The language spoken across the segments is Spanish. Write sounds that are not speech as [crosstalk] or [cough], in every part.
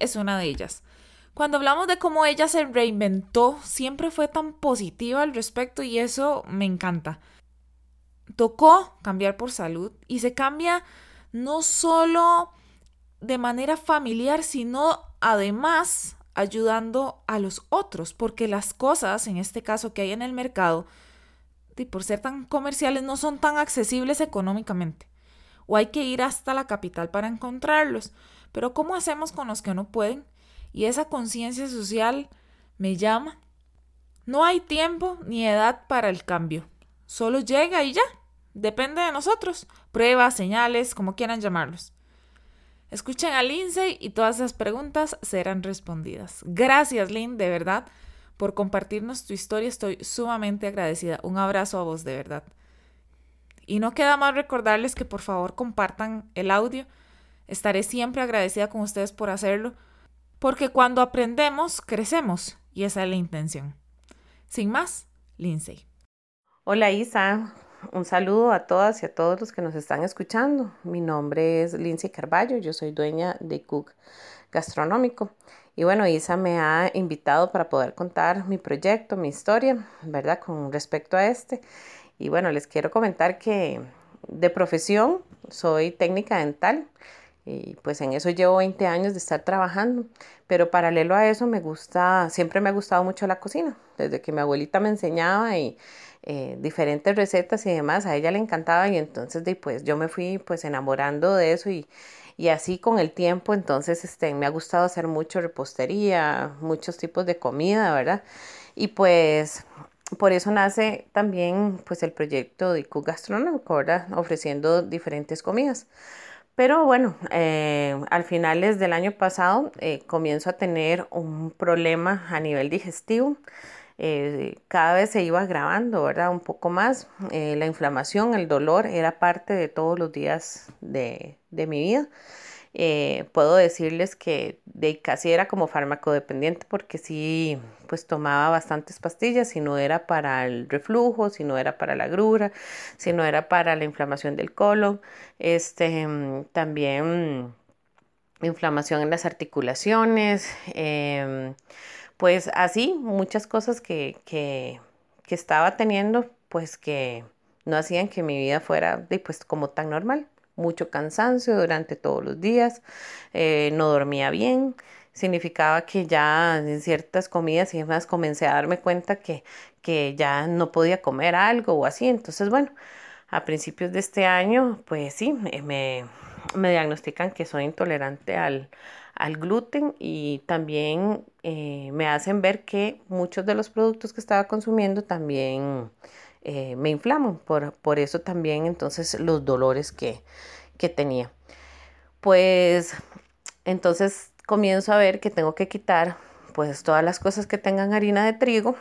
Es una de ellas. Cuando hablamos de cómo ella se reinventó, siempre fue tan positiva al respecto y eso me encanta. Tocó cambiar por salud y se cambia no solo de manera familiar, sino además ayudando a los otros, porque las cosas, en este caso que hay en el mercado, y por ser tan comerciales, no son tan accesibles económicamente. O hay que ir hasta la capital para encontrarlos. Pero ¿cómo hacemos con los que no pueden? Y esa conciencia social me llama. No hay tiempo ni edad para el cambio. Solo llega y ya. Depende de nosotros. Pruebas, señales, como quieran llamarlos. Escuchen a Lindsay y todas esas preguntas serán respondidas. Gracias, Lynn, de verdad, por compartirnos tu historia. Estoy sumamente agradecida. Un abrazo a vos, de verdad. Y no queda más recordarles que por favor compartan el audio. Estaré siempre agradecida con ustedes por hacerlo, porque cuando aprendemos, crecemos, y esa es la intención. Sin más, Lindsay. Hola Isa, un saludo a todas y a todos los que nos están escuchando. Mi nombre es Lindsay Carballo, yo soy dueña de Cook Gastronómico. Y bueno, Isa me ha invitado para poder contar mi proyecto, mi historia, ¿verdad? Con respecto a este. Y bueno, les quiero comentar que de profesión soy técnica dental y pues en eso llevo 20 años de estar trabajando. Pero paralelo a eso me gusta, siempre me ha gustado mucho la cocina. Desde que mi abuelita me enseñaba y eh, diferentes recetas y demás, a ella le encantaba y entonces pues yo me fui pues enamorando de eso y, y así con el tiempo entonces este, me ha gustado hacer mucho repostería, muchos tipos de comida, ¿verdad? Y pues por eso nace también pues el proyecto de Cook Gastronómico, ¿verdad? Ofreciendo diferentes comidas. Pero bueno, eh, al finales del año pasado eh, comienzo a tener un problema a nivel digestivo. Eh, cada vez se iba agravando, ¿verdad? Un poco más. Eh, la inflamación, el dolor era parte de todos los días de, de mi vida. Eh, puedo decirles que de casi era como fármaco dependiente porque sí, pues tomaba bastantes pastillas, si no era para el reflujo, si no era para la grura, si no era para la inflamación del colon, este, también inflamación en las articulaciones, em, pues así, muchas cosas que, que, que estaba teniendo, pues que no hacían que mi vida fuera pues como tan normal. Mucho cansancio durante todos los días, eh, no dormía bien, significaba que ya en ciertas comidas y demás comencé a darme cuenta que, que ya no podía comer algo o así. Entonces, bueno, a principios de este año, pues sí, me, me diagnostican que soy intolerante al, al gluten y también eh, me hacen ver que muchos de los productos que estaba consumiendo también eh, me inflaman, por, por, eso también entonces los dolores que, que tenía. Pues entonces comienzo a ver que tengo que quitar pues todas las cosas que tengan harina de trigo,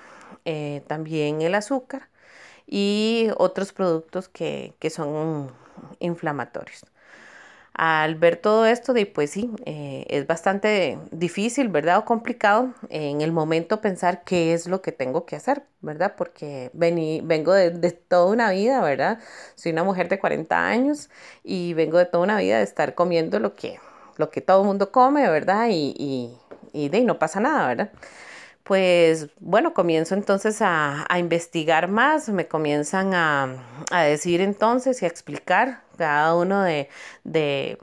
eh, también el azúcar y otros productos que, que son inflamatorios al ver todo esto, de, pues sí, eh, es bastante difícil, ¿verdad? O complicado en el momento pensar qué es lo que tengo que hacer, ¿verdad? Porque vení, vengo de, toda una vida, ¿verdad? Soy una mujer de 40 años y vengo de toda una vida de estar comiendo lo que, lo que todo el mundo come, ¿verdad? Y, y, y de no pasa nada, ¿verdad? Pues bueno, comienzo entonces a, investigar más, me comienzan a, decir entonces y a explicar cada uno de, de,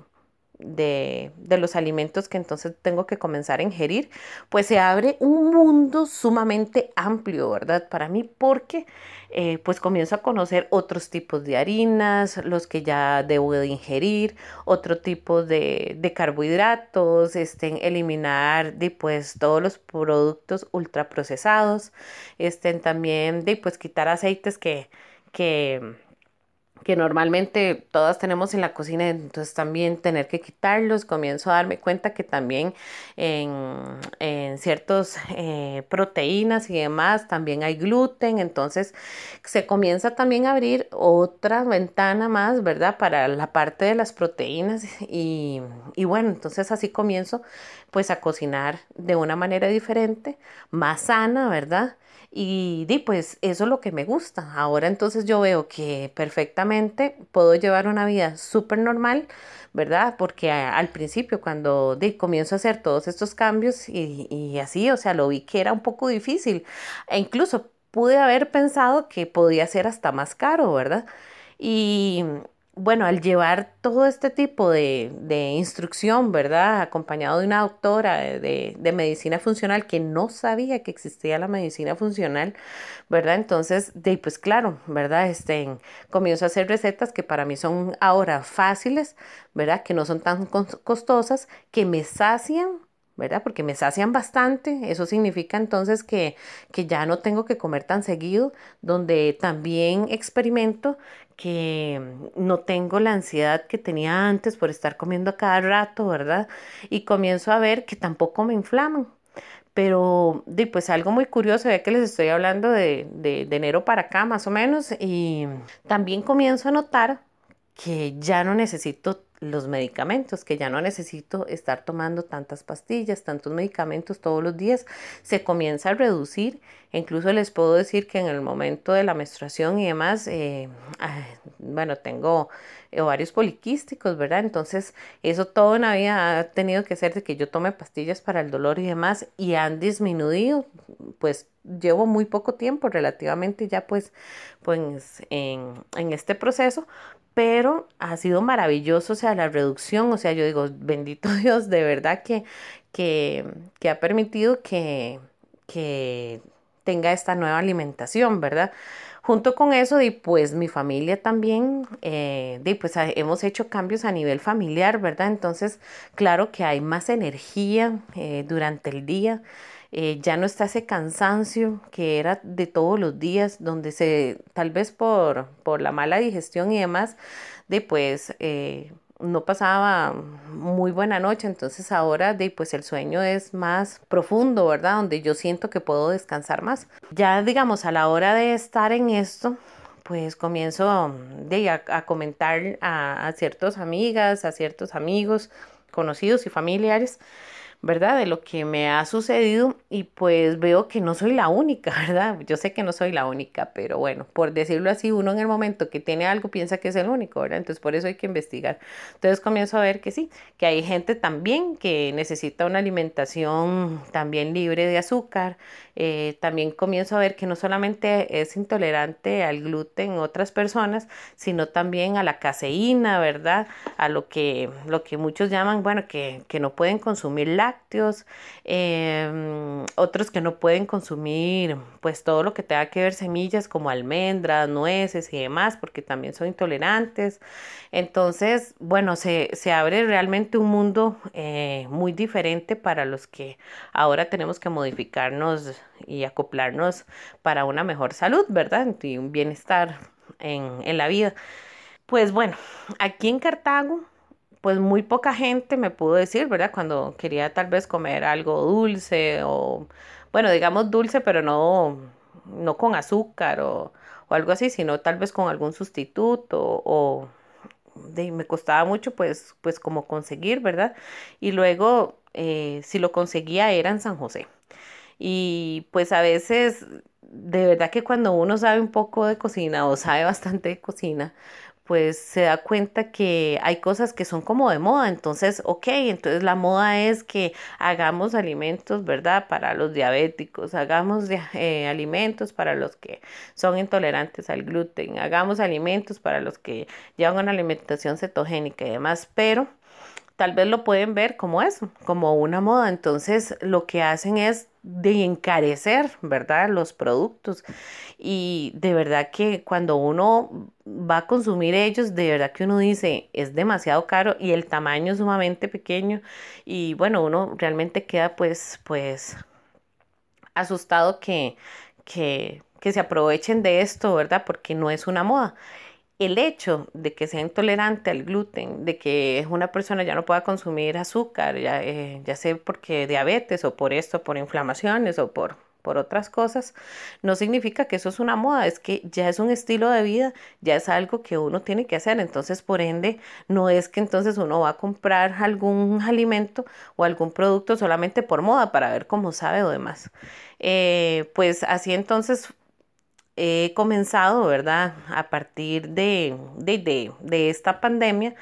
de, los alimentos que entonces tengo que comenzar a ingerir, pues se abre un mundo sumamente amplio, ¿verdad? Para mí, porque eh, pues comienzo a conocer otros tipos de harinas, los que ya debo de ingerir, otro tipo de, de carbohidratos, este, eliminar de, pues, todos los productos ultraprocesados, este, también de pues quitar aceites que, que que normalmente todas tenemos en la cocina, entonces también tener que quitarlos, comienzo a darme cuenta que también en, en ciertas eh, proteínas y demás también hay gluten, entonces se comienza también a abrir otra ventana más, ¿verdad? Para la parte de las proteínas y, y bueno, entonces así comienzo pues a cocinar de una manera diferente, más sana, ¿verdad? Y di, pues eso es lo que me gusta. Ahora entonces yo veo que perfectamente puedo llevar una vida súper normal, ¿verdad? Porque al principio cuando di, comienzo a hacer todos estos cambios y, y así, o sea, lo vi que era un poco difícil. E incluso pude haber pensado que podía ser hasta más caro, ¿verdad? Y bueno, al llevar todo este tipo de, instrucción, ¿verdad? Acompañado de una doctora de, medicina funcional que no sabía que existía la medicina funcional, ¿verdad? Entonces, de, pues claro, ¿verdad? Este, comienzo a hacer recetas que para mí son ahora fáciles, ¿verdad? Que no son tan costosas, que me sacian ¿verdad? Porque me sacian bastante, eso significa entonces que, que, ya no tengo que comer tan seguido, donde también experimento que no tengo la ansiedad que tenía antes por estar comiendo cada rato, ¿verdad? Y comienzo a ver que tampoco me inflaman. Pero, pues algo muy curioso, ya que les estoy hablando de, de, de enero para acá más o menos, y también comienzo a notar que ya no necesito los medicamentos, que ya no necesito estar tomando tantas pastillas, tantos medicamentos todos los días, se comienza a reducir. Incluso les puedo decir que en el momento de la menstruación y demás, eh, bueno, tengo ovarios poliquísticos, ¿verdad? Entonces, eso toda una vida ha tenido que ser de que yo tome pastillas para el dolor y demás y han disminuido, pues llevo muy poco tiempo relativamente ya pues, pues en, en este proceso, pero ha sido maravilloso, o sea, la reducción, o sea, yo digo, bendito [laughs] Dios, de verdad que, que, que ha permitido que, que tenga esta nueva alimentación, ¿verdad? Junto con eso, pues mi familia también, eh, pues hemos hecho cambios a nivel familiar, ¿verdad? Entonces, claro que hay más energía eh, durante el día. Eh, ya no está ese cansancio que era de todos los días, donde se, tal vez por, por la mala digestión y demás, de pues eh, no pasaba muy buena noche, entonces ahora de pues el sueño es más profundo, ¿verdad? Donde yo siento que puedo descansar más. Ya digamos a la hora de estar en esto, pues comienzo de, a, comentar a ciertas amigas, a ciertos amigos, conocidos y familiares ¿verdad? De lo que me ha sucedido y pues veo que no soy la única, [laughs] ¿verdad? Yo sé que no soy la única, pero bueno, por decirlo así, uno en el momento que tiene algo piensa que es el único, ¿verdad? Entonces por eso hay que investigar. Entonces comienzo a ver que sí, que hay gente también que necesita una alimentación también libre de azúcar. Eh, también comienzo a ver que no solamente es intolerante al gluten otras personas, sino también a la caseína, ¿verdad? A lo que, lo que muchos llaman, bueno, que, que no pueden consumir la em, otros que no pueden consumir pues todo lo que tenga que ver semillas como almendras, nueces y demás, porque también son intolerantes. Entonces, bueno, se, se abre realmente un mundo eh, muy diferente para los que ahora tenemos que modificarnos y acoplarnos para una mejor salud, ¿verdad? Y un bienestar en, en la vida. Pues bueno, aquí en Cartago pues muy poca gente me pudo decir, ¿verdad? Cuando quería tal vez comer algo dulce o, bueno, digamos dulce, pero no, no con azúcar o, o algo así, sino tal vez con algún sustituto o me costaba mucho pues, pues como conseguir, ¿verdad? Y luego, eh, si lo conseguía era en San José. Y pues a veces, de verdad que cuando uno sabe un poco de cocina o sabe bastante de cocina, pues se da cuenta que hay cosas que son como de moda. Entonces, ok, entonces la moda es que hagamos alimentos, ¿verdad? Para los diabéticos, hagamos eh, alimentos para los que son intolerantes al gluten, hagamos alimentos para los que llevan una alimentación cetogénica y demás, pero tal vez lo pueden ver como eso, como una moda. Entonces, lo que hacen es de encarecer, ¿verdad? Los productos. Y de verdad que cuando uno va a consumir ellos, de verdad que uno dice, es demasiado caro y el tamaño es sumamente pequeño. Y bueno, uno realmente queda pues, pues asustado que, que, que se aprovechen de esto, ¿verdad? Porque no es una moda el hecho de que sea intolerante al gluten, de que una persona ya no pueda consumir azúcar, ya, eh, ya sea porque diabetes o por esto, por inflamaciones o por, por otras cosas, no significa que eso es una moda, es que ya es un estilo de vida, ya es algo que uno tiene que hacer. Entonces, por ende, no es que entonces uno va a comprar algún alimento o algún producto solamente por moda para ver cómo sabe o demás. Eh, pues así entonces he comenzado, ¿verdad? A partir de, de, de, esta pandemia,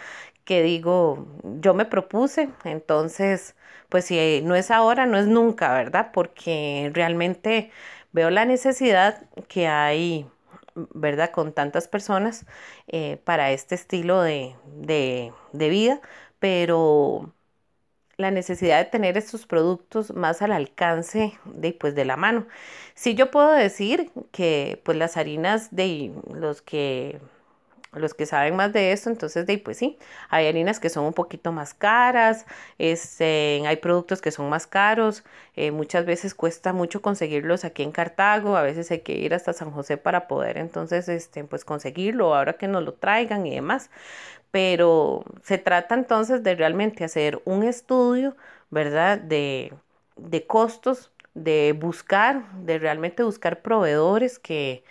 que digo, yo me propuse, entonces, pues si no es ahora, no es nunca, ¿verdad? Porque realmente veo la necesidad que hay, ¿verdad? Con tantas personas eh, para este estilo de, de, de vida, pero la necesidad de tener estos productos más al alcance de, pues, de la mano. Sí yo puedo decir que pues las harinas de los que los que saben más de esto, entonces de pues sí, hay harinas que son un poquito más caras, este, hay productos que son más caros, eh, muchas veces cuesta mucho conseguirlos aquí en Cartago, a veces hay que ir hasta San José para poder entonces este, pues conseguirlo, ahora que nos lo traigan y demás pero se trata entonces de realmente hacer un estudio, ¿verdad? De, de costos, de buscar, de realmente buscar proveedores que,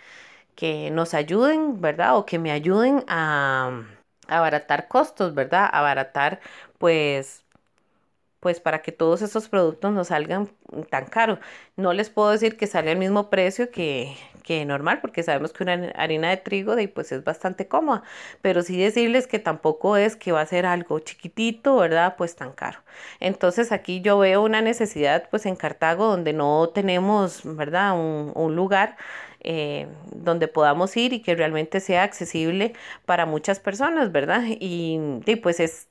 que nos ayuden, ¿verdad? O que me ayuden a, a abaratar costos, ¿verdad? Abaratar, pues, pues para que todos esos productos no salgan tan caros. No les puedo decir que sale al mismo precio que, que normal, porque sabemos que una harina de trigo de, pues es bastante cómoda, pero sí decirles que tampoco es que va a ser algo chiquitito, ¿verdad? Pues tan caro. Entonces aquí yo veo una necesidad pues en Cartago donde no tenemos, ¿verdad? Un, un lugar eh, donde podamos ir y que realmente sea accesible para muchas personas, ¿verdad? Y, pues es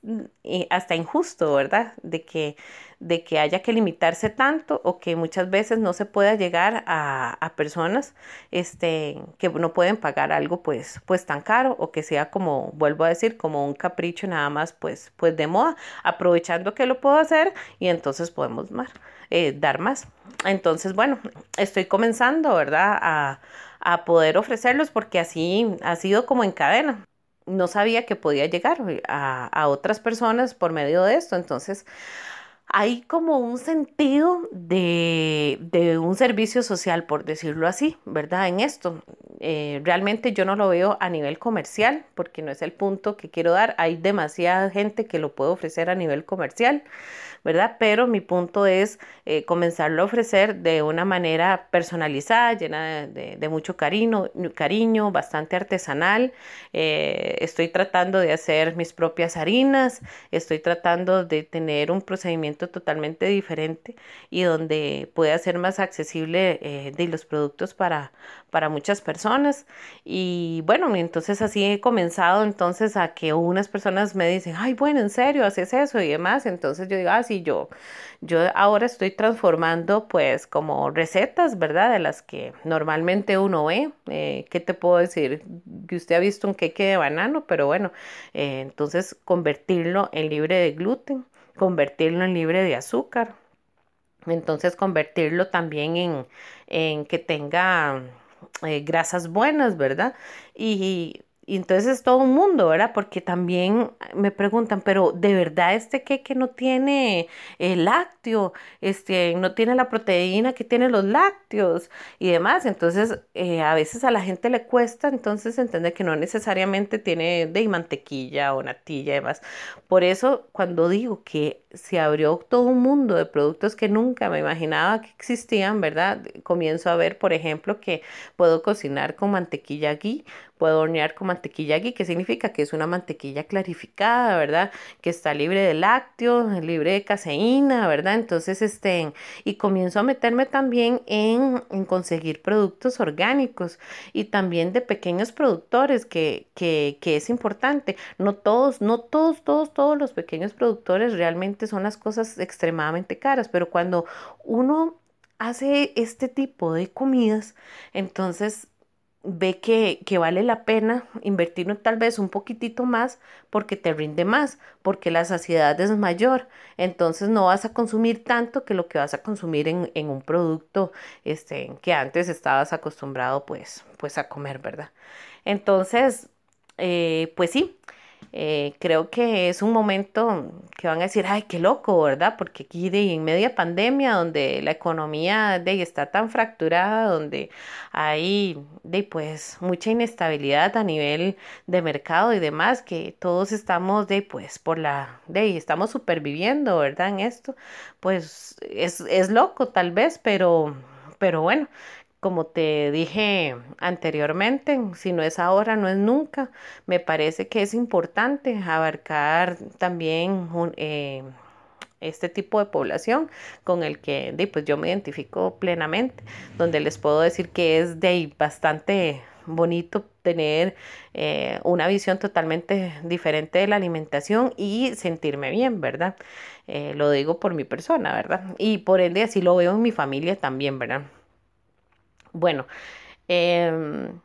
hasta injusto, ¿verdad? De que, de que haya que limitarse tanto o que muchas veces no se pueda llegar a, a personas este, que no pueden pagar algo pues, pues tan caro o que sea como, vuelvo a decir, como un capricho nada más pues, pues de moda, aprovechando que lo puedo hacer y entonces podemos más. Eh, dar más. Entonces, bueno, estoy comenzando, ¿verdad? A, a poder ofrecerlos porque así ha sido como en cadena no sabía que podía llegar a, a, otras personas por medio de esto. Entonces, hay como un sentido de, de un servicio social, por decirlo así, ¿verdad? En esto. Eh, realmente yo no lo veo a nivel comercial, porque no es el punto que quiero dar. Hay demasiada gente que lo puede ofrecer a nivel comercial. ¿verdad? Pero mi punto es eh, comenzarlo a ofrecer de una manera personalizada, llena de, mucho cariño, cariño, bastante artesanal. Eh, estoy tratando de hacer mis propias harinas, estoy tratando de tener un procedimiento totalmente diferente y donde pueda ser más accesible eh, de los productos para, para muchas personas. Y bueno, entonces así he comenzado entonces a que unas personas me dicen, ay, bueno, en serio, haces eso y demás. Entonces yo digo, ah, sí, yo, yo ahora estoy transformando pues como recetas, ¿verdad? De las que normalmente uno ve. Eh, ¿Qué te puedo decir? Que usted ha visto un queque de banano, pero bueno, eh, entonces convertirlo en libre de gluten, convertirlo en libre de azúcar. Entonces convertirlo también en, en que tenga eh, grasas buenas, ¿verdad? Y, y entonces es todo un mundo, ¿verdad? Porque también me preguntan, pero ¿de verdad este queque no tiene el lácteo? Este, no tiene la proteína que tienen los lácteos y demás. Entonces, eh, a veces a la gente le cuesta entonces entender que no necesariamente tiene de mantequilla o natilla y demás. Por eso, cuando digo que se abrió todo un mundo de productos que nunca me imaginaba que existían, ¿verdad? Comienzo a ver, por ejemplo, que puedo cocinar con mantequilla ghee Puedo hornear con mantequilla ghee, que significa que es una mantequilla clarificada, ¿verdad? Que está libre de lácteos, libre de caseína, ¿verdad? Entonces, este, y comienzo a meterme también en, en conseguir productos orgánicos y también de pequeños productores, que, que, que es importante. No todos, no todos, todos, todos los pequeños productores realmente son las cosas extremadamente caras, pero cuando uno hace este tipo de comidas, entonces ve que, que, vale la pena invertir tal vez un poquitito más porque te rinde más, porque la saciedad es mayor. Entonces no vas a consumir tanto que lo que vas a consumir en, en un producto este, que antes estabas acostumbrado pues, pues a comer, ¿verdad? Entonces, eh, pues sí, Eh, creo que es un momento que van a decir, ay, qué loco, ¿verdad? Porque aquí de, en media pandemia, donde la economía de, está tan fracturada, donde hay de, pues, mucha inestabilidad a nivel de mercado y demás, que todos estamos de, pues, por la, de, estamos superviviendo, ¿verdad? En esto, pues es, es loco tal vez, pero, pero bueno, como te dije anteriormente, si no es ahora, no es nunca. Me parece que es importante abarcar también eh, este tipo de población con el que pues, yo me identifico plenamente, donde les puedo decir que es de bastante bonito tener eh, una visión totalmente diferente de la alimentación y sentirme bien, ¿verdad? Eh, lo digo por mi persona, ¿verdad? Y por ende así lo veo en mi familia también, ¿verdad? Bueno, em,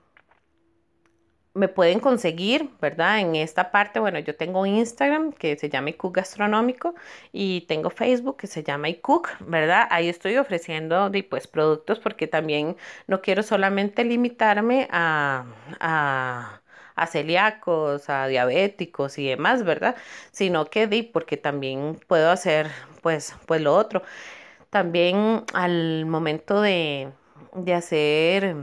me pueden conseguir, ¿verdad? En esta parte, bueno, yo tengo Instagram que se llama iCook Gastronómico y tengo Facebook que se llama iCook, ¿verdad? Ahí estoy ofreciendo pues, productos porque también no quiero solamente limitarme a, a, a celíacos, a diabéticos y demás, ¿verdad? Sino que di, porque también puedo hacer pues, pues lo otro. También al momento de de hacer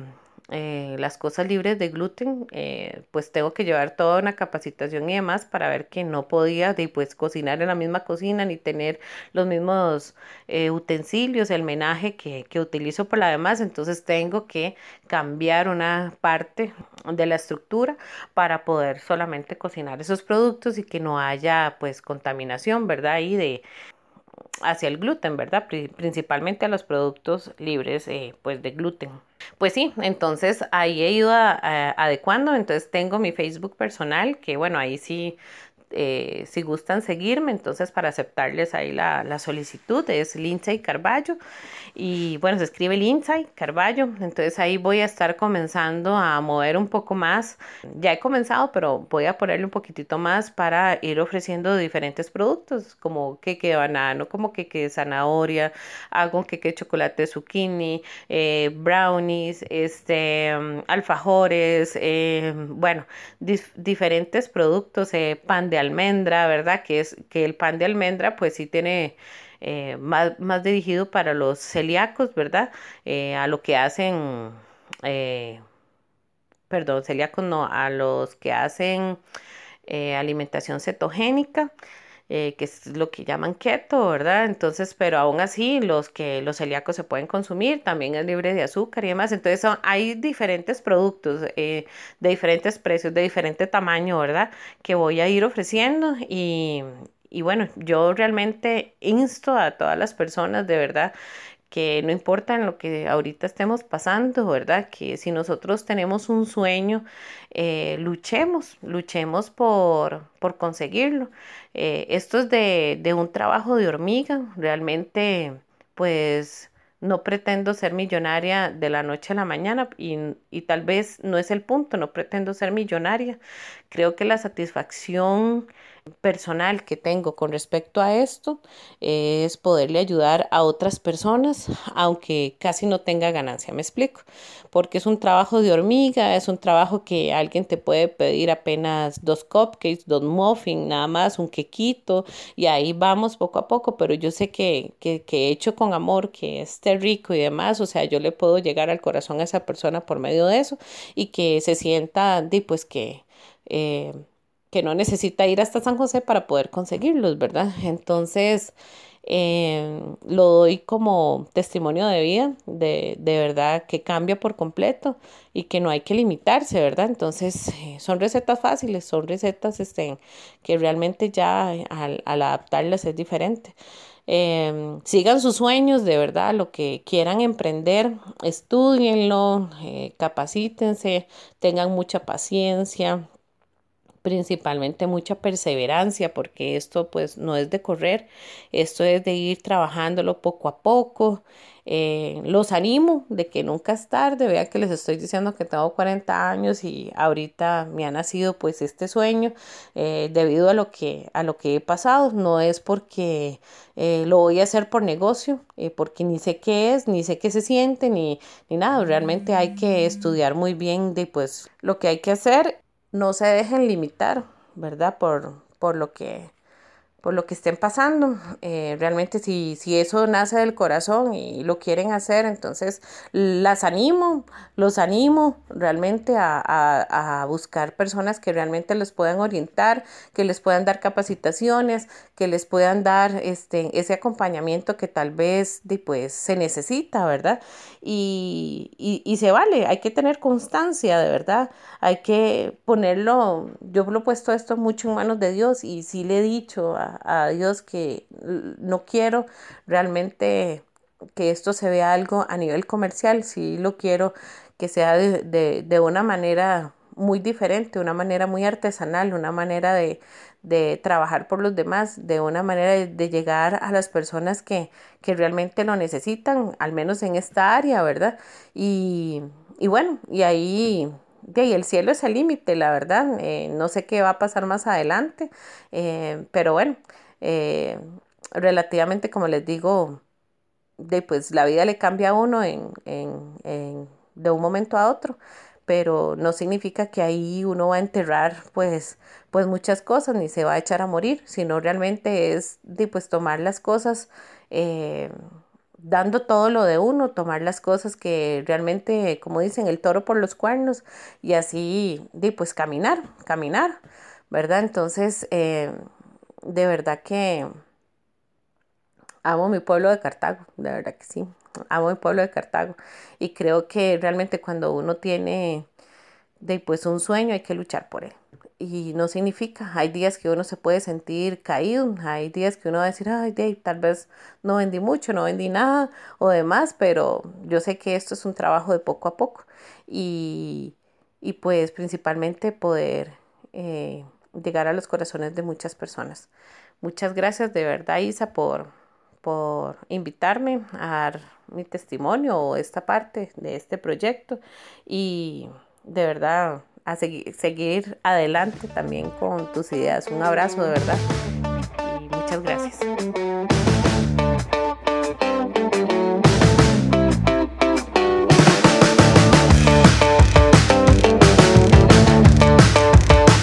eh, las cosas libres de gluten, eh, pues tengo que llevar toda una capacitación y demás para ver que no podía pues, cocinar en la misma cocina ni tener los mismos eh, utensilios, el menaje que, que utilizo por la demás. Entonces tengo que cambiar una parte de la estructura para poder solamente cocinar esos productos y que no haya pues contaminación, ¿verdad? Y de, hacia el gluten, ¿verdad? Principalmente a los productos libres eh, pues de gluten. Pues sí, entonces ahí he ido adecuando, entonces tengo mi Facebook personal, que bueno, ahí sí eh, si gustan seguirme, entonces para aceptarles ahí la, la, solicitud es Lindsay Carballo. Y bueno, se escribe Lindsay Carballo, entonces ahí voy a estar comenzando a mover un poco más, ya he comenzado, pero voy a ponerle un poquitito más para ir ofreciendo diferentes productos como queque de banano, como queque de zanahoria, hago queque de chocolate zucchini, eh, brownies, este, alfajores, eh, bueno, diferentes productos, pan de almendra, ¿verdad? Que es que el pan de almendra pues sí tiene eh, más, más, dirigido para los celíacos, ¿verdad? Eh, a lo que hacen, eh, perdón, celíacos no, a los que hacen alimentación cetogénica. Que es lo que llaman keto, ¿verdad? Entonces, pero aún así, los que los celíacos se pueden consumir, también es libre de azúcar y demás. Entonces, hay diferentes productos de diferentes precios, de diferente tamaño, ¿verdad? Que voy a ir ofreciendo y, y bueno, yo realmente insto a todas las personas de verdad que no importa en lo que ahorita estemos pasando, ¿verdad? Que si nosotros tenemos un sueño, eh, luchemos, luchemos por, por conseguirlo. Eh, esto es de, de un trabajo de hormiga, realmente, pues no pretendo ser millonaria de la noche a la mañana y, y, tal vez no es el punto, no pretendo ser millonaria. Creo que la satisfacción personal que tengo con respecto a esto es poderle ayudar a otras personas, aunque casi no tenga ganancia, me explico, porque es un trabajo de hormiga, es un trabajo que alguien te puede pedir apenas dos cupcakes, dos muffins, nada más, un quequito, y ahí vamos poco a poco, pero yo sé que, que, que hecho con amor, que esté rico y demás, o sea, yo le puedo llegar al corazón a esa persona por medio de eso y que se sienta, di, pues que... Eh, que no necesita ir hasta San José para poder conseguirlos, ¿verdad? Entonces, eh, lo doy como testimonio de vida, de, de, verdad que cambia por completo y que no hay que limitarse, ¿verdad? Entonces, eh, son recetas fáciles, son recetas este, que realmente ya al, adaptarlas es diferente. Eh, sigan sus sueños, de verdad, lo que quieran emprender, estudienlo, capacítense, tengan mucha paciencia, principalmente mucha perseverancia, porque esto pues no es de correr, esto es de ir trabajándolo poco a poco. Eh, los animo de que nunca es tarde, vean que les estoy diciendo que tengo 40 años y ahorita me ha nacido pues este sueño eh, debido a lo que a lo que he pasado, no es porque eh, lo voy a hacer por negocio, porque ni sé qué es, ni sé qué se siente, ni, ni nada, realmente hay que estudiar muy bien de pues lo que hay que hacer no se dejen limitar ¿verdad? Por, por lo que por lo que estén pasando. Eh, realmente si, si eso nace del corazón y lo quieren hacer, entonces las animo, los animo realmente a, a, buscar personas que realmente les puedan orientar, que les puedan dar capacitaciones, que les puedan dar este, ese acompañamiento que tal vez pues, se necesita, ¿verdad? Y, y, y se vale, hay que tener constancia, de verdad, hay que ponerlo, yo lo he puesto esto mucho en manos de Dios y sí le he dicho a, a, Dios que no quiero realmente que esto se vea algo a nivel comercial, si lo quiero que sea de, de, una manera muy diferente, una manera muy artesanal, una manera de, de trabajar por los demás, de una manera de, llegar a las personas que, que, realmente lo necesitan, al menos en esta área, ¿verdad? Y, y bueno, y ahí y el cielo es el límite, la verdad. Eh, no sé qué va a pasar más adelante, eh, pero bueno, eh, relativamente, como les digo, de, pues la vida le cambia a uno en, en, de un momento a otro, pero no significa que ahí uno va a enterrar pues, pues muchas cosas ni se va a echar a morir, sino realmente es de pues tomar las cosas dando todo lo de uno, tomar las cosas que realmente, como dicen, el toro por los cuernos y así, de pues caminar, caminar, ¿verdad? Entonces, eh, de verdad que amo mi pueblo de Cartago, de verdad que sí, amo mi pueblo de Cartago y creo que realmente cuando uno tiene de pues un sueño hay que luchar por él y no significa, hay días que uno se puede sentir caído, hay días que uno va a decir, ay, tal vez no vendí mucho, no vendí nada o demás, pero yo sé que esto es un trabajo de poco a poco y, y pues principalmente poder eh, llegar a los corazones de muchas personas. Muchas gracias de verdad, Isa, por, por invitarme a dar mi testimonio o esta parte de este proyecto y de verdad a seguir, seguir adelante también con tus ideas. Un abrazo de verdad y muchas gracias.